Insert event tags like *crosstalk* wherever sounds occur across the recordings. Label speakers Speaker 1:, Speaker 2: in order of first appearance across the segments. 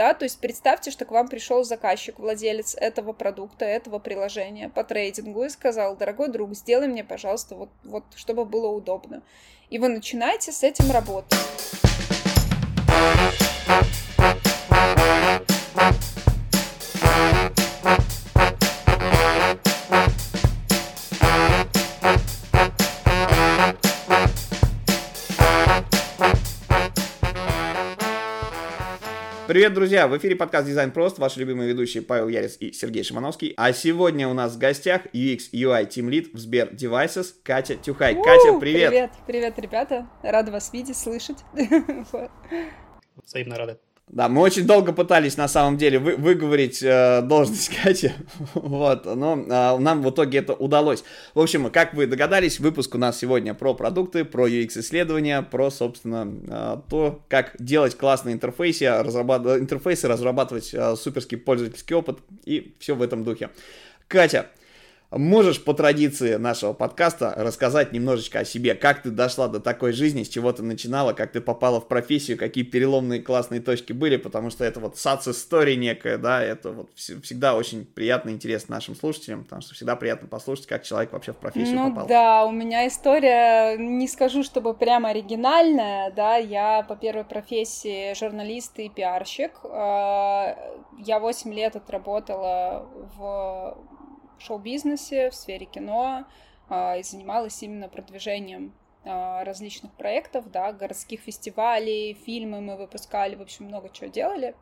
Speaker 1: да, то есть представьте, что к вам пришел заказчик, владелец этого продукта, этого приложения по трейдингу и сказал, дорогой друг, сделай мне, пожалуйста, вот, вот чтобы было удобно. И вы начинаете с этим работать.
Speaker 2: Привет, друзья! В эфире подкаст «Дизайн прост», ваши любимые ведущие Павел Ярис и Сергей Шимановский. А сегодня у нас в гостях UX UI Team Lead в Сбер Devices Катя Тюхай. У, Катя, привет!
Speaker 1: Привет, привет, ребята! Рада вас видеть, слышать. *laughs*
Speaker 3: Взаимно рады.
Speaker 2: Да, мы очень долго пытались на самом деле вы, выговорить э, должность *laughs* Кати, вот, но э, нам в итоге это удалось. В общем, как вы догадались, выпуск у нас сегодня про продукты, про UX-исследования, про, собственно, э, то, как делать классные интерфейсы, разрабатывать, интерфейсы, разрабатывать э, суперский пользовательский опыт и все в этом духе. Катя, Можешь по традиции нашего подкаста рассказать немножечко о себе, как ты дошла до такой жизни, с чего ты начинала, как ты попала в профессию, какие переломные классные точки были, потому что это вот сац-история некая, да, это вот всегда очень приятно и интересно нашим слушателям, потому что всегда приятно послушать, как человек вообще в профессию
Speaker 1: ну,
Speaker 2: попал.
Speaker 1: да, у меня история, не скажу, чтобы прямо оригинальная, да, я по первой профессии журналист и пиарщик, а, я 8 лет отработала в шоу-бизнесе, в сфере кино а, и занималась именно продвижением а, различных проектов, да, городских фестивалей, фильмы мы выпускали, в общем, много чего делали.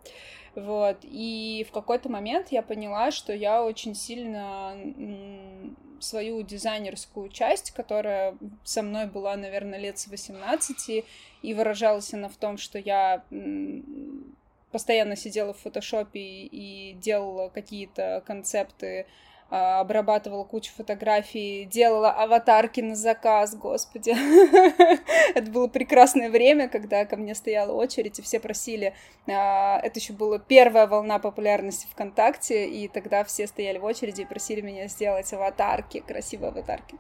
Speaker 1: Вот. И в какой-то момент я поняла, что я очень сильно свою дизайнерскую часть, которая со мной была, наверное, лет с 18, и выражалась она в том, что я постоянно сидела в фотошопе и делала какие-то концепты обрабатывала кучу фотографий, делала аватарки на заказ, господи. *laughs* Это было прекрасное время, когда ко мне стояла очередь, и все просили. А, это еще была первая волна популярности ВКонтакте, и тогда все стояли в очереди и просили меня сделать аватарки, красивые аватарки.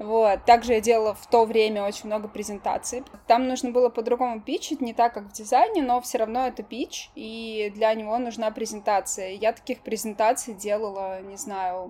Speaker 1: Вот. Также я делала в то время очень много презентаций. Там нужно было по-другому пичить, не так, как в дизайне, но все равно это пич, и для него нужна презентация. Я таких презентаций делала, не знаю,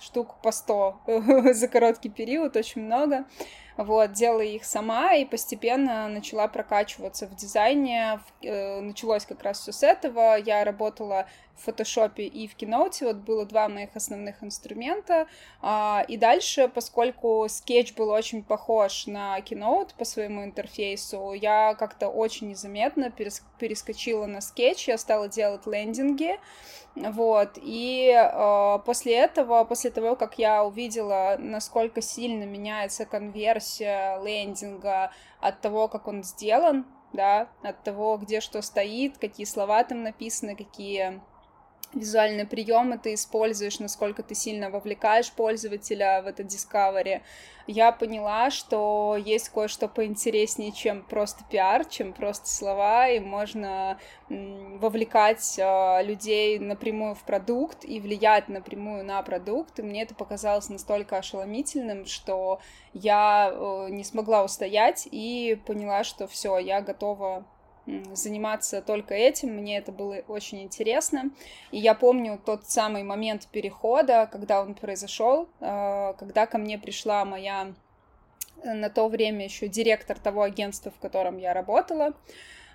Speaker 1: штук по 100 *laughs* за короткий период, очень много. Вот, делала их сама и постепенно начала прокачиваться в дизайне. Э, началось как раз все с этого. Я работала в фотошопе и в киноуте. Вот было два моих основных инструмента. А, и дальше, поскольку скетч был очень похож на Keynote по своему интерфейсу, я как-то очень незаметно перескочила на скетч. Я стала делать лендинги. Вот, и э, после этого, после того, как я увидела, насколько сильно меняется конверсия лендинга от того, как он сделан, да, от того, где что стоит, какие слова там написаны, какие визуальные приемы ты используешь, насколько ты сильно вовлекаешь пользователя в это Discovery, я поняла, что есть кое-что поинтереснее, чем просто пиар, чем просто слова, и можно вовлекать э, людей напрямую в продукт и влиять напрямую на продукт. И мне это показалось настолько ошеломительным, что я э, не смогла устоять и поняла, что все, я готова заниматься только этим, мне это было очень интересно. И я помню тот самый момент перехода, когда он произошел, а, когда ко мне пришла моя э, на то время еще директор того агентства, в котором я работала,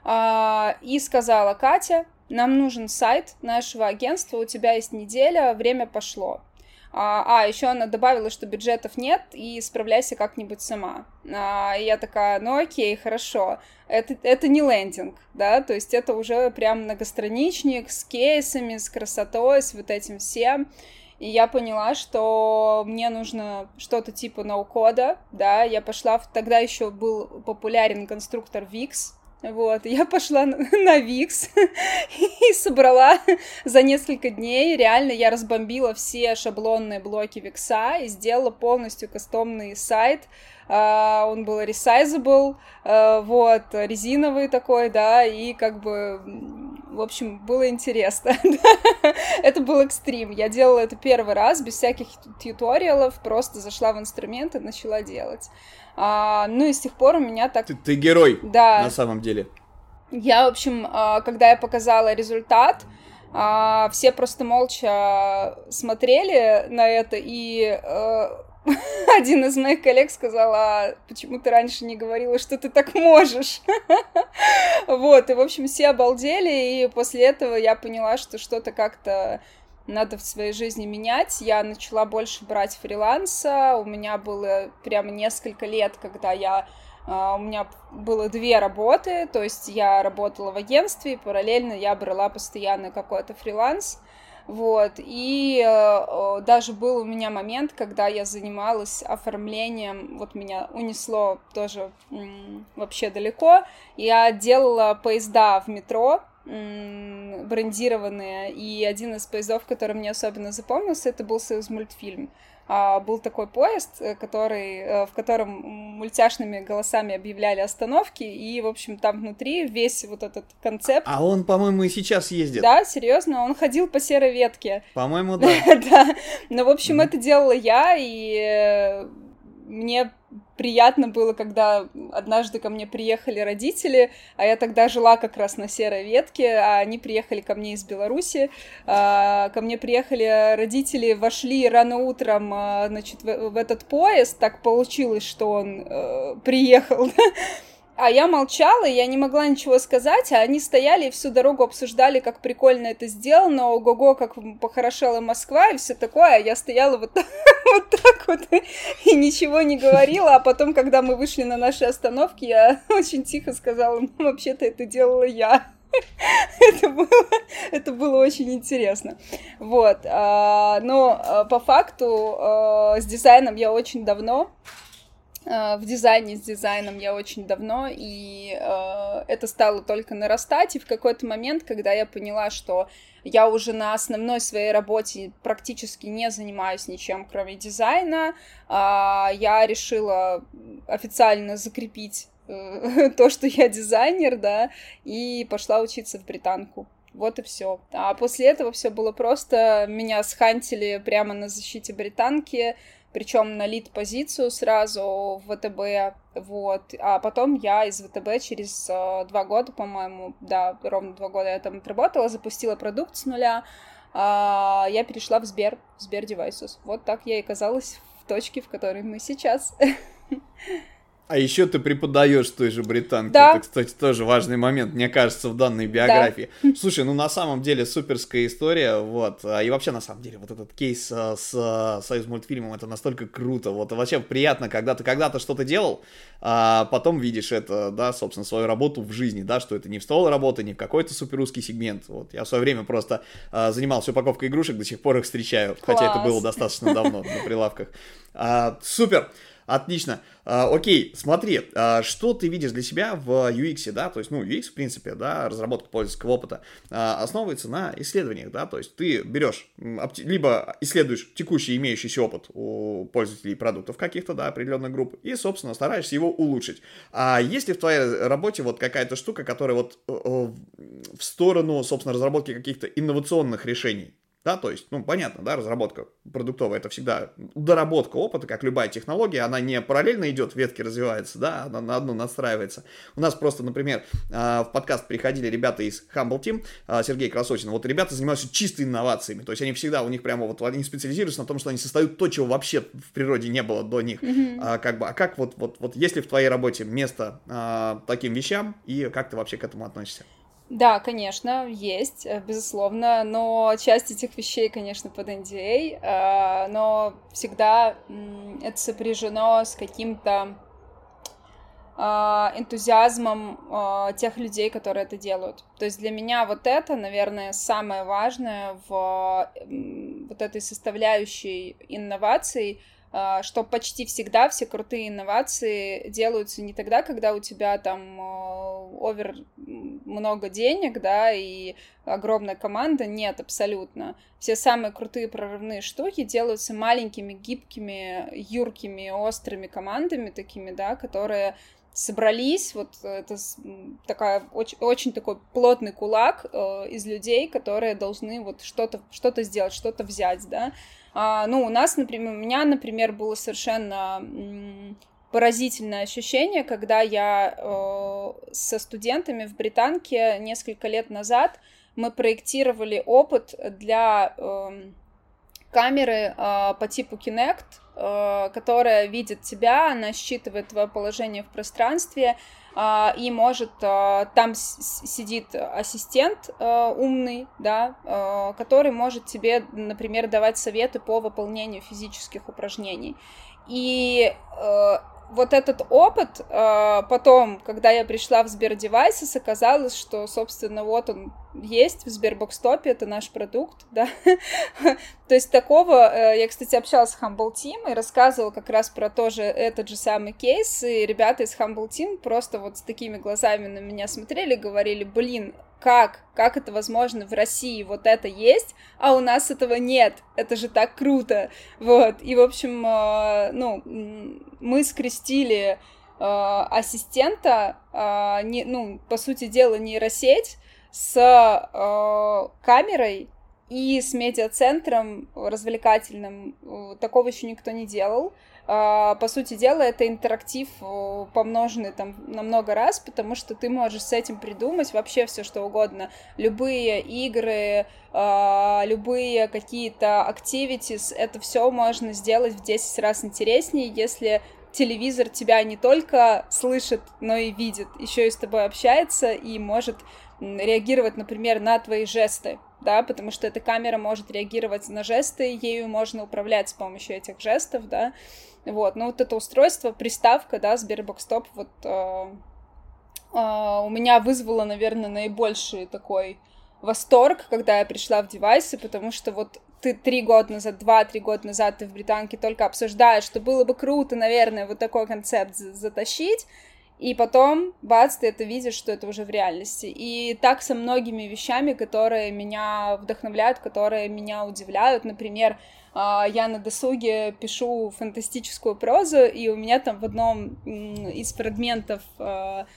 Speaker 1: а, и сказала, Катя, нам нужен сайт нашего агентства, у тебя есть неделя, время пошло. А, а еще она добавила, что бюджетов нет, и справляйся как-нибудь сама. А, я такая, ну окей, хорошо. Это, это не лендинг, да, то есть это уже прям многостраничник с кейсами, с красотой, с вот этим всем. И я поняла, что мне нужно что-то типа ноу-кода, да, я пошла, в... тогда еще был популярен конструктор VIX, вот, я пошла на, *laughs* Викс *laughs* и собрала за несколько дней, реально я разбомбила все шаблонные блоки Викса и сделала полностью кастомный сайт, Uh, он был resizable, uh, вот, резиновый такой, да, и как бы, в общем, было интересно. *laughs* это был экстрим. Я делала это первый раз, без всяких тьюториалов, просто зашла в инструмент и начала делать. А, ну и с тех пор у меня так...
Speaker 2: Ты, ты герой, да. на самом деле.
Speaker 1: Я, в общем, а, когда я показала результат, а, все просто молча смотрели на это, и а, *laughs* один из моих коллег сказал, а почему ты раньше не говорила, что ты так можешь? *laughs* Вот, и, в общем, все обалдели, и после этого я поняла, что что-то как-то надо в своей жизни менять. Я начала больше брать фриланса, у меня было прямо несколько лет, когда я Uh, у меня было две работы, то есть я работала в агентстве, и параллельно я брала постоянно какой-то фриланс. Вот, и э, даже был у меня момент, когда я занималась оформлением, вот меня унесло тоже м, вообще далеко, я делала поезда в метро, брендированные, и один из поездов, который мне особенно запомнился, это был Союз мультфильм. А, был такой поезд, э, который, э, в котором мультяшными голосами объявляли остановки, и, в общем, там внутри весь вот этот концепт...
Speaker 2: А он, по-моему, и сейчас ездит.
Speaker 1: Да, серьезно, он ходил по серой ветке.
Speaker 2: По-моему, *laughs* да.
Speaker 1: Да, но, в общем, это делала я, и э, мне приятно было, когда однажды ко мне приехали родители, а я тогда жила как раз на серой ветке, а они приехали ко мне из Беларуси. А, ко мне приехали родители, вошли рано утром, а, значит, в, этот поезд. Так получилось, что он э, приехал. А я молчала, я не могла ничего сказать, а они стояли и всю дорогу обсуждали, как прикольно это сделано, ого-го, как похорошела Москва и все такое, а я стояла вот, вот так вот *laughs* и ничего не говорила, а потом, когда мы вышли на наши остановки, я *laughs* очень тихо сказала, ну, вообще-то это делала я. *laughs* это, было, это было очень интересно. Вот. А, но а, по факту а, с дизайном я очень давно. Э, в дизайне с дизайном я очень давно, и э, это стало только нарастать. И в какой-то момент, когда я поняла, что я уже на основной своей работе практически не занимаюсь ничем, кроме дизайна, э, я решила официально закрепить э, *laughs* то, что я дизайнер, да, и пошла учиться в британку. Вот и все. А после этого все было просто. Меня схантили прямо на защите британки причем на лид-позицию сразу в ВТБ, вот, а потом я из ВТБ через э, два года, по-моему, да, ровно два года я там отработала, запустила продукт с нуля, а я перешла в Сбер, в Сбер Devices. Вот так я и оказалась в точке, в которой мы сейчас. *laughs*
Speaker 2: А еще ты преподаешь той же британке.
Speaker 1: Да.
Speaker 2: Это, кстати, тоже важный момент, мне кажется, в данной биографии. Да. *laughs* Слушай, ну на самом деле суперская история, вот. А, и вообще, на самом деле, вот этот кейс а, с а, Союз мультфильмом, это настолько круто. Вот вообще приятно, когда ты когда-то что-то делал, а потом видишь это, да, собственно, свою работу в жизни, да, что это не в стол работа, не в какой-то суперузкий сегмент. Вот я в свое время просто а, занимался упаковкой игрушек, до сих пор их встречаю,
Speaker 1: Класс.
Speaker 2: хотя это было достаточно давно на прилавках. А, супер! Отлично. А, окей, смотри, а, что ты видишь для себя в UX, да, то есть, ну, UX, в принципе, да, разработка пользовательского опыта, а, основывается на исследованиях, да, то есть ты берешь, либо исследуешь текущий имеющийся опыт у пользователей продуктов каких-то, да, определенных групп, и, собственно, стараешься его улучшить. А есть ли в твоей работе вот какая-то штука, которая вот э, э, в сторону, собственно, разработки каких-то инновационных решений? Да, то есть, ну, понятно, да, разработка продуктовая это всегда доработка опыта, как любая технология, она не параллельно идет, ветки развивается, да, она на одну настраивается. У нас просто, например, а, в подкаст приходили ребята из Humble Team, а, Сергей Красотин, вот ребята занимаются чисто инновациями, то есть они всегда, у них прямо вот, они специализируются на том, что они создают то, чего вообще в природе не было до них. Mm-hmm. А, как бы, а как вот, вот, вот, есть ли в твоей работе место а, таким вещам, и как ты вообще к этому относишься?
Speaker 1: Да, конечно, есть, э, безусловно, но часть этих вещей, конечно, под NDA, а, но всегда это сопряжено с каким-то а, энтузиазмом а, тех людей, которые это делают. То есть для меня вот это, наверное, самое важное в вот этой составляющей инноваций, что почти всегда все крутые инновации делаются не тогда, когда у тебя там а, овер много денег, да, и огромная команда, нет, абсолютно. Все самые крутые прорывные штуки делаются маленькими, гибкими, юркими, острыми командами такими, да, которые собрались, вот это такая очень, очень такой плотный кулак э, из людей, которые должны вот что-то что-то сделать, что-то взять, да, а, ну, у нас, например, у меня, например, было совершенно поразительное ощущение, когда я э, со студентами в Британке несколько лет назад мы проектировали опыт для э, камеры э, по типу Kinect, э, которая видит тебя, она считывает твое положение в пространстве, и может, э, там сидит ассистент э, умный, да, который может тебе, например, давать советы по выполнению физических упражнений. И э, вот этот опыт, э, потом, когда я пришла в Сбердевайсес, оказалось, что, собственно, вот он есть в Сбербокстопе, это наш продукт, *laughs* да. То есть такого, э, я, кстати, общалась с Humble Team и рассказывала как раз про тоже этот же самый кейс, и ребята из Humble Team просто вот с такими глазами на меня смотрели, говорили, блин, как, как это возможно в России вот это есть, а у нас этого нет, это же так круто, вот, и, в общем, э, ну, мы скрестили э, ассистента, э, не, ну, по сути дела, нейросеть с камерой и с медиацентром развлекательным, такого еще никто не делал, по сути дела, это интерактив помноженный там на много раз, потому что ты можешь с этим придумать вообще все, что угодно. Любые игры, а, любые какие-то activities, это все можно сделать в 10 раз интереснее, если телевизор тебя не только слышит, но и видит, еще и с тобой общается и может реагировать, например, на твои жесты, да, потому что эта камера может реагировать на жесты, ею можно управлять с помощью этих жестов, да, вот, ну вот это устройство, приставка, да, Sberbox Top, вот э, э, у меня вызвало, наверное, наибольший такой восторг, когда я пришла в девайсы, потому что вот ты три года назад, два-три года назад ты в Британке только обсуждаешь, что было бы круто, наверное, вот такой концепт затащить, и потом, бац, ты это видишь, что это уже в реальности. И так со многими вещами, которые меня вдохновляют, которые меня удивляют. Например, а, я на досуге пишу фантастическую прозу, и у меня там в одном из фрагментов а,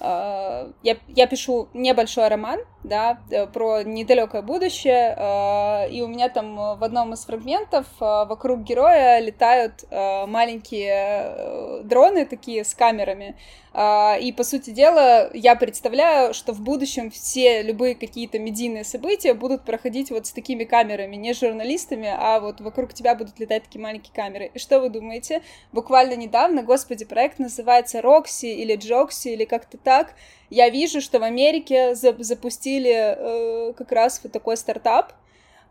Speaker 1: я, я пишу небольшой роман, да, э, про недалекое будущее, и у меня там в одном из фрагментов вокруг героя летают маленькие э, дроны такие с камерами, и, по сути дела, я представляю, что в будущем все любые какие-то медийные события будут проходить вот с такими камерами, не журналистами, а вот вокруг тебя будут летать такие маленькие камеры. И что вы думаете? Буквально недавно, господи, проект называется Рокси или Джокси или как-то так. Я вижу, что в Америке запустили э, как раз вот такой стартап, а,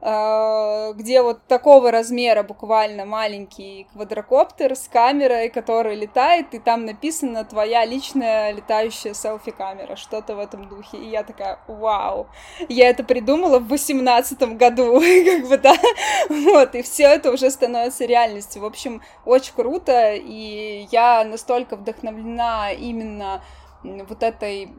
Speaker 1: где вот такого размера буквально маленький квадрокоптер с камерой, который летает, и там написано «Твоя личная летающая селфи-камера», что-то в этом духе. И я такая «Вау!» Я это придумала в восемнадцатом году, *laughs* как бы, да, вот, и все это уже становится реальностью. В общем, очень круто, и я настолько вдохновлена именно вот этой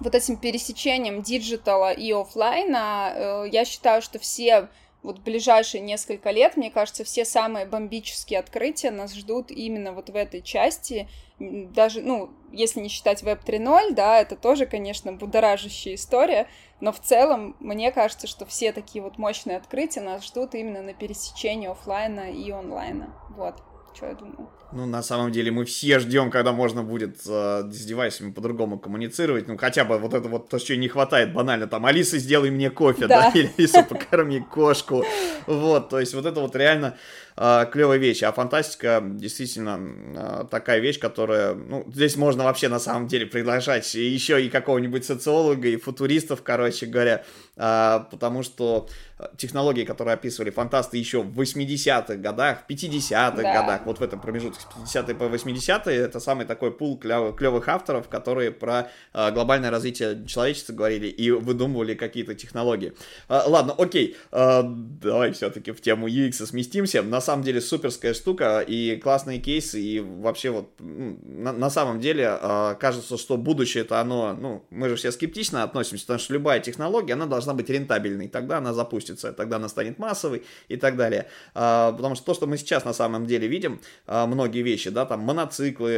Speaker 1: вот этим пересечением digital а и офлайна, э, я считаю, что все вот ближайшие несколько лет, мне кажется, все самые бомбические открытия нас ждут именно вот в этой части. Даже, ну, если не считать Web 3.0, да, это тоже, конечно, будоражащая история, но в целом мне кажется, что все такие вот мощные открытия нас ждут именно на пересечении офлайна и онлайна. Вот, что я думаю.
Speaker 2: Ну, на самом деле, мы все ждем, когда можно будет э, с девайсами по-другому коммуницировать. Ну, хотя бы вот это вот то, что не хватает банально. Там, Алиса, сделай мне кофе, да, да? *laughs* или Алиса, покорми кошку. Вот, то есть вот это вот реально э, клевая вещь. А фантастика действительно э, такая вещь, которая, ну, здесь можно вообще на самом деле приглашать еще и какого-нибудь социолога, и футуристов, короче говоря, э, потому что технологии, которые описывали фантасты еще в 80-х годах, в 50-х да. годах, вот в этом промежутке с 50-е по 80-е, это самый такой пул клев, клевых авторов, которые про э, глобальное развитие человечества говорили и выдумывали какие-то технологии. Э, ладно, окей, э, давай все-таки в тему UX сместимся. На самом деле суперская штука и классные кейсы, и вообще вот на, на самом деле э, кажется, что будущее это оно, ну, мы же все скептично относимся, потому что любая технология, она должна быть рентабельной, тогда она запустится, тогда она станет массовой и так далее. Э, потому что то, что мы сейчас на самом деле видим, э, многие вещи, да, там моноциклы,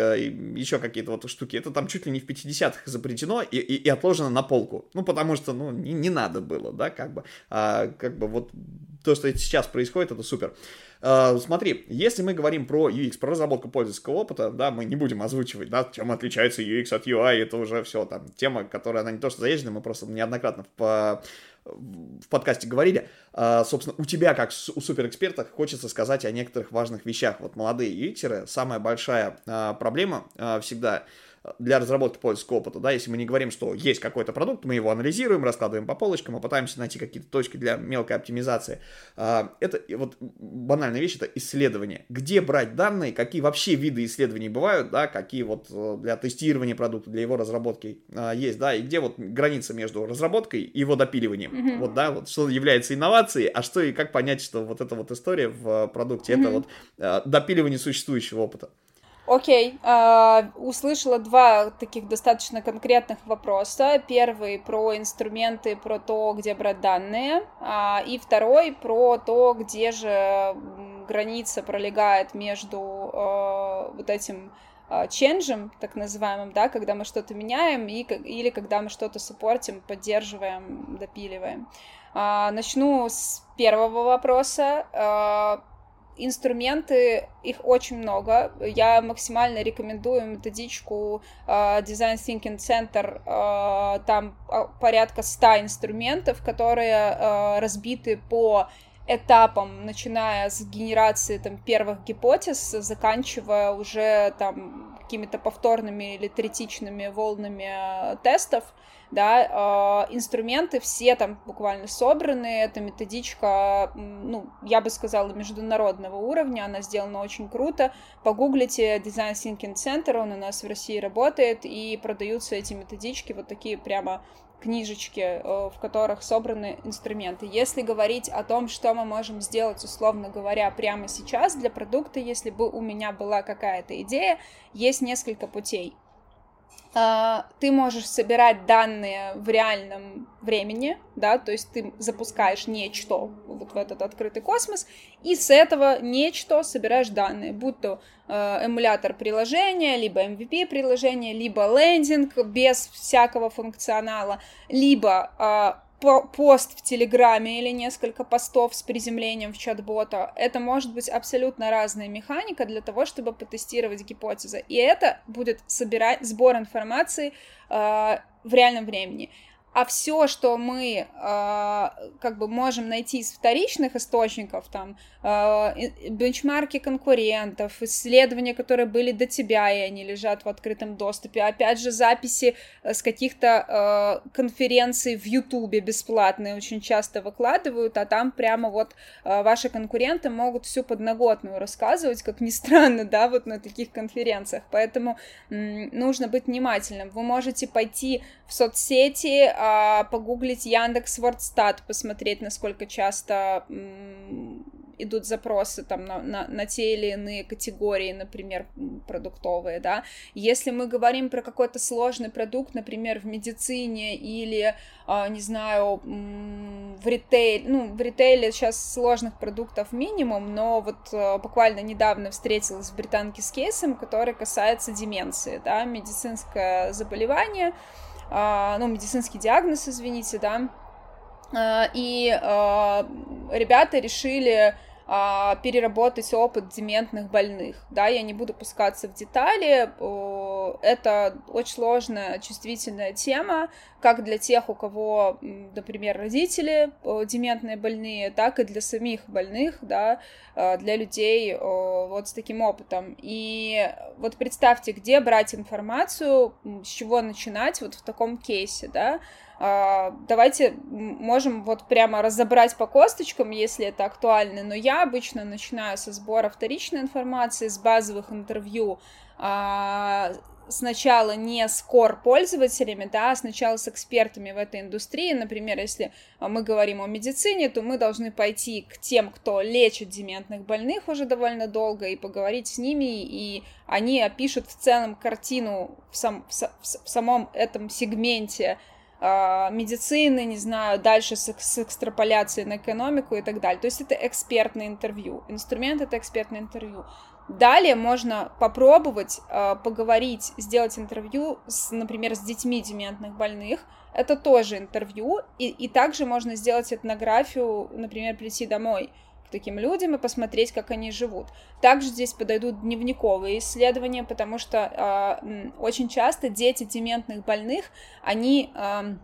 Speaker 2: еще какие-то вот штуки, это там чуть ли не в 50-х запретено и, и, и отложено на полку. Ну, потому что, ну, не, не надо было, да, как бы, а, как бы вот то, что сейчас происходит, это супер. Uh, смотри, если мы говорим про UX, про разработку пользовательского опыта, да, мы не будем озвучивать, да, чем отличается UX от UI, это уже все там тема, которая, она не то что заезжена, мы просто неоднократно по в подкасте говорили, а, собственно, у тебя, как у суперэксперта, хочется сказать о некоторых важных вещах. Вот молодые юиксеры, самая большая а, проблема всегда – для разработки пользовательского опыта, да, если мы не говорим, что есть какой-то продукт, мы его анализируем, раскладываем по полочкам, и пытаемся найти какие-то точки для мелкой оптимизации. А, это вот банальная вещь, это исследование. Где брать данные, какие вообще виды исследований бывают, да, какие вот э, для тестирования продукта, для его разработки а, есть, да, и где вот граница между разработкой и его допиливанием. Mm-hmm. Вот, да, вот что является инновацией, а что и как понять, что вот эта вот история в продукте, mm-hmm. это вот э, допиливание существующего опыта.
Speaker 1: Окей, uh, услышала два таких достаточно конкретных вопроса. Первый про инструменты, про то, где брать данные, uh, и второй про то, где же граница пролегает между uh, вот этим ченджем, так называемым, да, когда мы что-то меняем, и, или когда мы что-то саппортим, поддерживаем, допиливаем. Начну с первого вопроса инструменты, их очень много. Я максимально рекомендую методичку uh, Design Thinking Center. Uh, там uh, порядка 100 инструментов, которые разбиты по этапам, начиная с генерации там, первых гипотез, заканчивая уже там какими-то повторными или третичными волнами тестов да, э, инструменты все там буквально собраны, это методичка, ну, я бы сказала, международного уровня, она сделана очень круто, погуглите Design Thinking Center, он у нас в России работает, и продаются эти методички, вот такие прямо книжечки, э, в которых собраны инструменты. Если говорить о том, что мы можем сделать, условно говоря, прямо сейчас для продукта, если бы у меня была какая-то идея, есть несколько путей. А, ты можешь собирать данные в реальном времени, да, то есть ты запускаешь нечто вот в этот открытый космос, и с этого нечто собираешь данные, будь то э, эмулятор приложения, либо MVP приложения, либо лендинг без всякого функционала, либо э, пост в Телеграме или несколько постов с приземлением в чат-бота. Это может быть абсолютно разная механика для того, чтобы потестировать гипотезы. И это будет собирать сбор информации э, в реальном времени а все, что мы э, как бы можем найти из вторичных источников, там, э, бенчмарки конкурентов, исследования, которые были до тебя, и они лежат в открытом доступе, опять же, записи э, с каких-то э, конференций в Ютубе бесплатные очень часто выкладывают, а там прямо вот э, ваши конкуренты могут всю подноготную рассказывать, как ни *laughs* странно, да, вот на таких конференциях, поэтому нужно быть внимательным. Вы можете пойти в соцсети, а, погуглить Яндекс Вордстат, посмотреть, насколько часто идут запросы там на, на, на те или иные категории, например, продуктовые, да. Если мы говорим про какой-то сложный продукт, например, в медицине или, а, не знаю, в ритейле, ну, в ритейле сейчас сложных продуктов минимум, но вот а, буквально недавно встретилась в британке с кейсом, который касается деменции, да, медицинское заболевание, ну, медицинский диагноз, извините, да, а, и а, ребята решили переработать опыт дементных больных, да, я не буду пускаться в детали, это очень сложная, чувствительная тема, как для тех, у кого, например, родители дементные больные, так и для самих больных, да, для людей вот с таким опытом. И вот представьте, где брать информацию, с чего начинать вот в таком кейсе, да, а, давайте можем вот прямо разобрать по косточкам, если это актуально, но я обычно начинаю со сбора вторичной информации, с базовых интервью, а, сначала не с core пользователями, да, а сначала с экспертами в этой индустрии. Например, если мы говорим о медицине, то мы должны пойти к тем, кто лечит дементных больных уже довольно долго, и поговорить с ними, и они опишут в целом картину в, сам, в, в самом этом сегменте а, медицины, не знаю, дальше с, с экстраполяцией на экономику и так далее. То есть это экспертное интервью. Инструмент — это экспертное интервью. Далее можно попробовать э, поговорить, сделать интервью, с, например, с детьми дементных больных. Это тоже интервью, и, и также можно сделать этнографию, например, прийти домой таким людям и посмотреть, как они живут. Также здесь подойдут дневниковые исследования, потому что э, очень часто дети дементных больных, они... Э,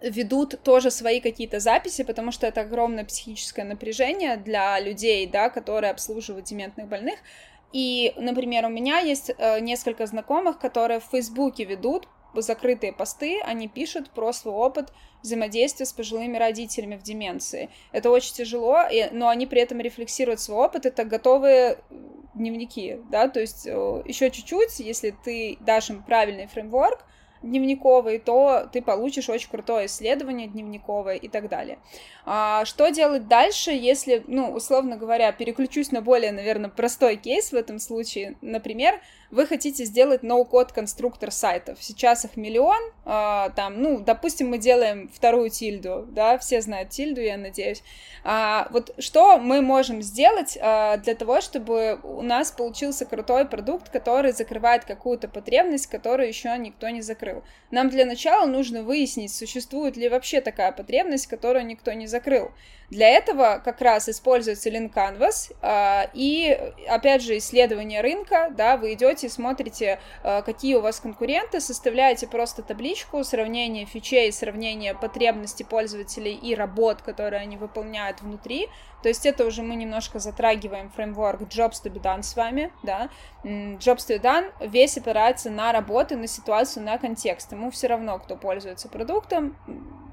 Speaker 1: ведут тоже свои какие-то записи, потому что это огромное психическое напряжение для людей, да, которые обслуживают дементных больных. И, например, у меня есть э, несколько знакомых, которые в Фейсбуке ведут закрытые посты, они пишут про свой опыт взаимодействия с пожилыми родителями в деменции. Это очень тяжело, но они при этом рефлексируют свой опыт, это готовые дневники, да, то есть э, еще чуть-чуть, если ты дашь им правильный фреймворк, дневниковый, то ты получишь очень крутое исследование дневниковое и так далее. А, что делать дальше, если, ну, условно говоря, переключусь на более, наверное, простой кейс в этом случае. Например, вы хотите сделать ноу-код конструктор сайтов. Сейчас их миллион, а, там, ну, допустим, мы делаем вторую тильду, да, все знают тильду, я надеюсь. А, вот что мы можем сделать а, для того, чтобы у нас получился крутой продукт, который закрывает какую-то потребность, которую еще никто не закрыл. Нам для начала нужно выяснить, существует ли вообще такая потребность, которую никто не закрыл. Для этого как раз используется Lean Canvas а, и, опять же, исследование рынка, да, вы идете и смотрите, а, какие у вас конкуренты, составляете просто табличку, сравнение фичей, сравнение потребностей пользователей и работ, которые они выполняют внутри, то есть это уже мы немножко затрагиваем фреймворк Jobs to be done с вами, да. Jobs to be done весь опирается на работы, на ситуацию, на контекст. Ему все равно, кто пользуется продуктом.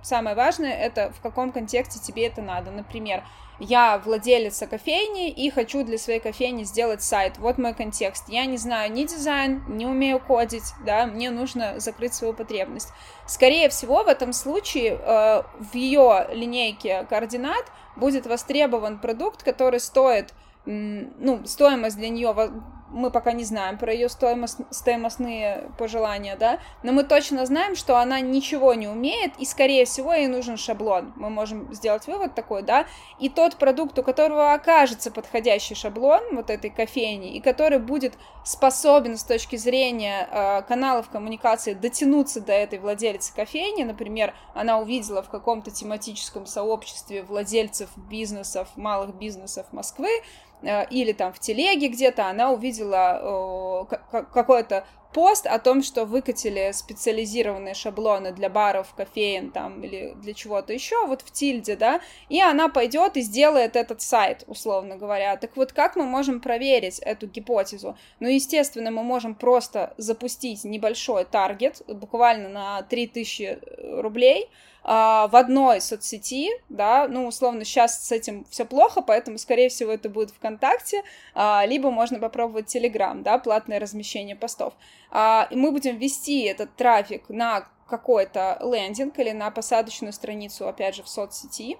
Speaker 1: Самое важное это в каком контексте тебе это надо. Например, я владелица кофейни и хочу для своей кофейни сделать сайт. Вот мой контекст. Я не знаю ни дизайн, не умею кодить, да, мне нужно закрыть свою потребность. Скорее всего, в этом случае э, в ее линейке координат будет востребован продукт, который стоит, ну, стоимость для нее мы пока не знаем про ее стоимость, стоимостные пожелания, да, но мы точно знаем, что она ничего не умеет, и, скорее всего, ей нужен шаблон. Мы можем сделать вывод такой, да, и тот продукт, у которого окажется подходящий шаблон вот этой кофейни, и который будет способен с точки зрения э, каналов коммуникации дотянуться до этой владельца кофейни, например, она увидела в каком-то тематическом сообществе владельцев бизнесов, малых бизнесов Москвы, или там в телеге где-то она увидела какой-то пост о том, что выкатили специализированные шаблоны для баров, кофеин там или для чего-то еще, вот в Тильде, да, и она пойдет и сделает этот сайт, условно говоря. Так вот, как мы можем проверить эту гипотезу? Ну, естественно, мы можем просто запустить небольшой таргет, буквально на 3000 рублей, а, в одной соцсети, да, ну, условно, сейчас с этим все плохо, поэтому, скорее всего, это будет ВКонтакте, а, либо можно попробовать Телеграм, да, платное размещение постов. А, и мы будем вести этот трафик на какой-то лендинг или на посадочную страницу, опять же, в соцсети,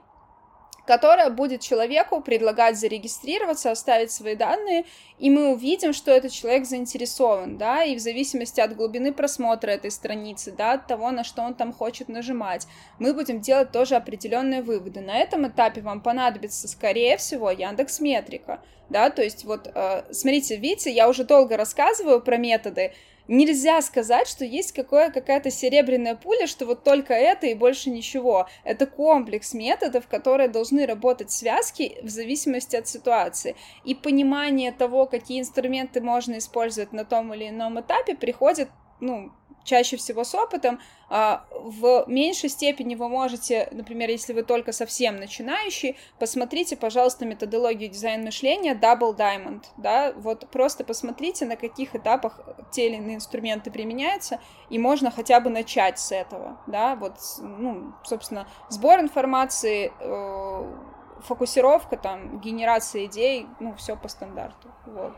Speaker 1: которая будет человеку предлагать зарегистрироваться, оставить свои данные, и мы увидим, что этот человек заинтересован, да, и в зависимости от глубины просмотра этой страницы, да, от того, на что он там хочет нажимать, мы будем делать тоже определенные выводы. На этом этапе вам понадобится, скорее всего, Яндекс Метрика, да, то есть вот, э, смотрите, видите, я уже долго рассказываю про методы, нельзя сказать, что есть какое, какая-то серебряная пуля, что вот только это и больше ничего. Это комплекс методов, которые должны работать в связке в зависимости от ситуации. И понимание того, какие инструменты можно использовать на том или ином этапе, приходит ну, чаще всего с опытом. А, в меньшей степени вы можете, например, если вы только совсем начинающий, посмотрите, пожалуйста, методологию дизайн мышления Double Diamond, да, вот просто посмотрите, на каких этапах те или иные инструменты применяются, и можно хотя бы начать с этого, да, вот, ну, собственно, сбор информации, э, фокусировка, там, генерация идей, ну, все по стандарту, вот.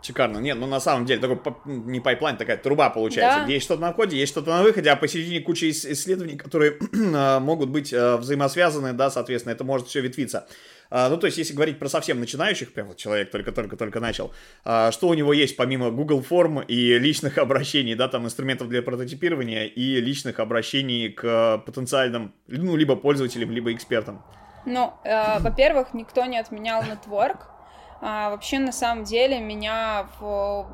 Speaker 2: Шикарно. Нет, ну на самом деле такой не пайплайн, такая труба получается. Да. есть что-то на входе, есть что-то на выходе, а посередине куча исследований, которые а, *clears throat* могут быть а, взаимосвязаны, да, соответственно, это может все ветвиться. А, ну, то есть, если говорить про совсем начинающих, прям вот человек только-только-только начал, что у него есть помимо Google форм и личных обращений, да, там инструментов для прототипирования и личных обращений к потенциальным, ну, либо пользователям, либо экспертам?
Speaker 1: Ну, э, во-первых, никто не отменял нетворк, А, вообще, на самом деле, меня в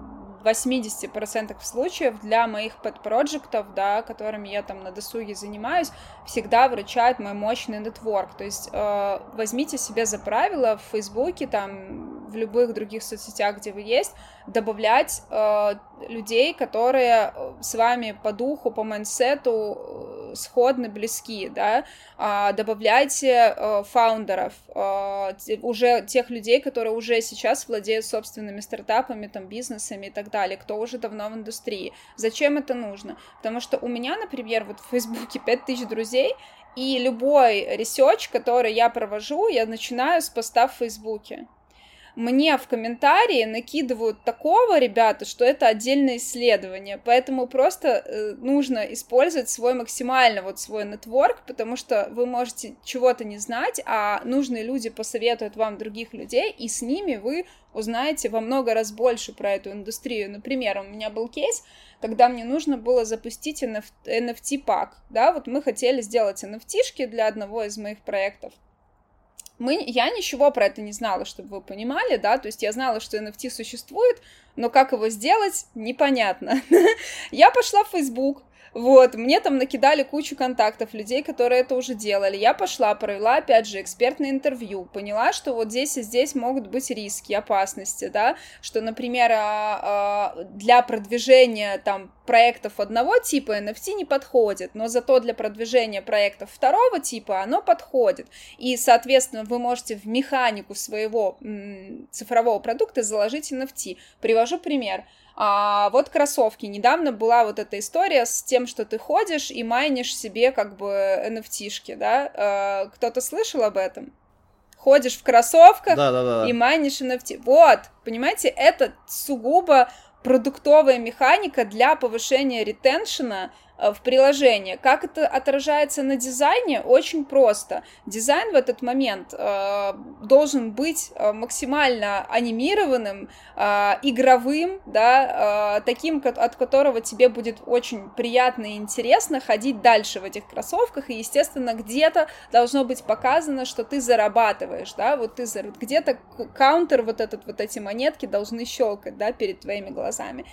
Speaker 1: 80% случаев для моих подпроектов, да, которыми я там на досуге занимаюсь, всегда вручает мой мощный нетворк. То есть э, возьмите себе за правило в Фейсбуке, там, в любых других соцсетях, где вы есть, добавлять э, людей, которые э, с вами по духу, по майнсету э, сходны, близки, да, э, добавляйте э, фаундеров, э, уже тех людей, которые уже сейчас владеют собственными стартапами, там, бизнесами и так далее, кто уже давно в индустрии. Зачем это нужно? Потому что у меня, например, вот в Фейсбуке 5000 друзей, и любой research, который я провожу, я начинаю с поста в Фейсбуке мне в комментарии накидывают такого, ребята, что это отдельное исследование, поэтому просто э, нужно использовать свой максимально вот свой network, потому что вы можете чего-то не знать, а нужные люди посоветуют вам других людей, и с ними вы узнаете во много раз больше про эту индустрию. Например, у меня был кейс, когда мне нужно было запустить NFT-пак, да, вот мы хотели сделать NFT-шки для одного из моих проектов, мы, я ничего про это не знала, чтобы вы понимали, да, то есть я знала, что NFT существует, но как его сделать, непонятно. *laughs* я пошла в Facebook, вот, мне там накидали кучу контактов людей, которые это уже делали. Я пошла, провела, опять же, экспертное интервью, поняла, что вот здесь и здесь могут быть риски, опасности, да, что, например, а, а, для продвижения там проектов одного типа NFT не подходит, но зато для продвижения проектов второго типа оно подходит. И, соответственно, вы можете в механику своего цифрового продукта заложить NFT. Привожу пример. А вот кроссовки. Недавно была вот эта история с тем, что ты ходишь и майнишь себе как бы NFT-шки, да? А, кто-то слышал об этом? Ходишь в кроссовках да, да, да. и майнишь NFT. Вот, понимаете, это сугубо продуктовая механика для повышения ретеншена в приложение. Как это отражается на дизайне? Очень просто. Дизайн в этот момент э, должен быть э, максимально анимированным, э, игровым, да, э, таким, от которого тебе будет очень приятно и интересно ходить дальше в этих кроссовках, и, естественно, где-то должно быть показано, что ты зарабатываешь, да, вот ты где-то каунтер, вот этот, вот эти монетки должны щелкать, да, перед твоими глазами.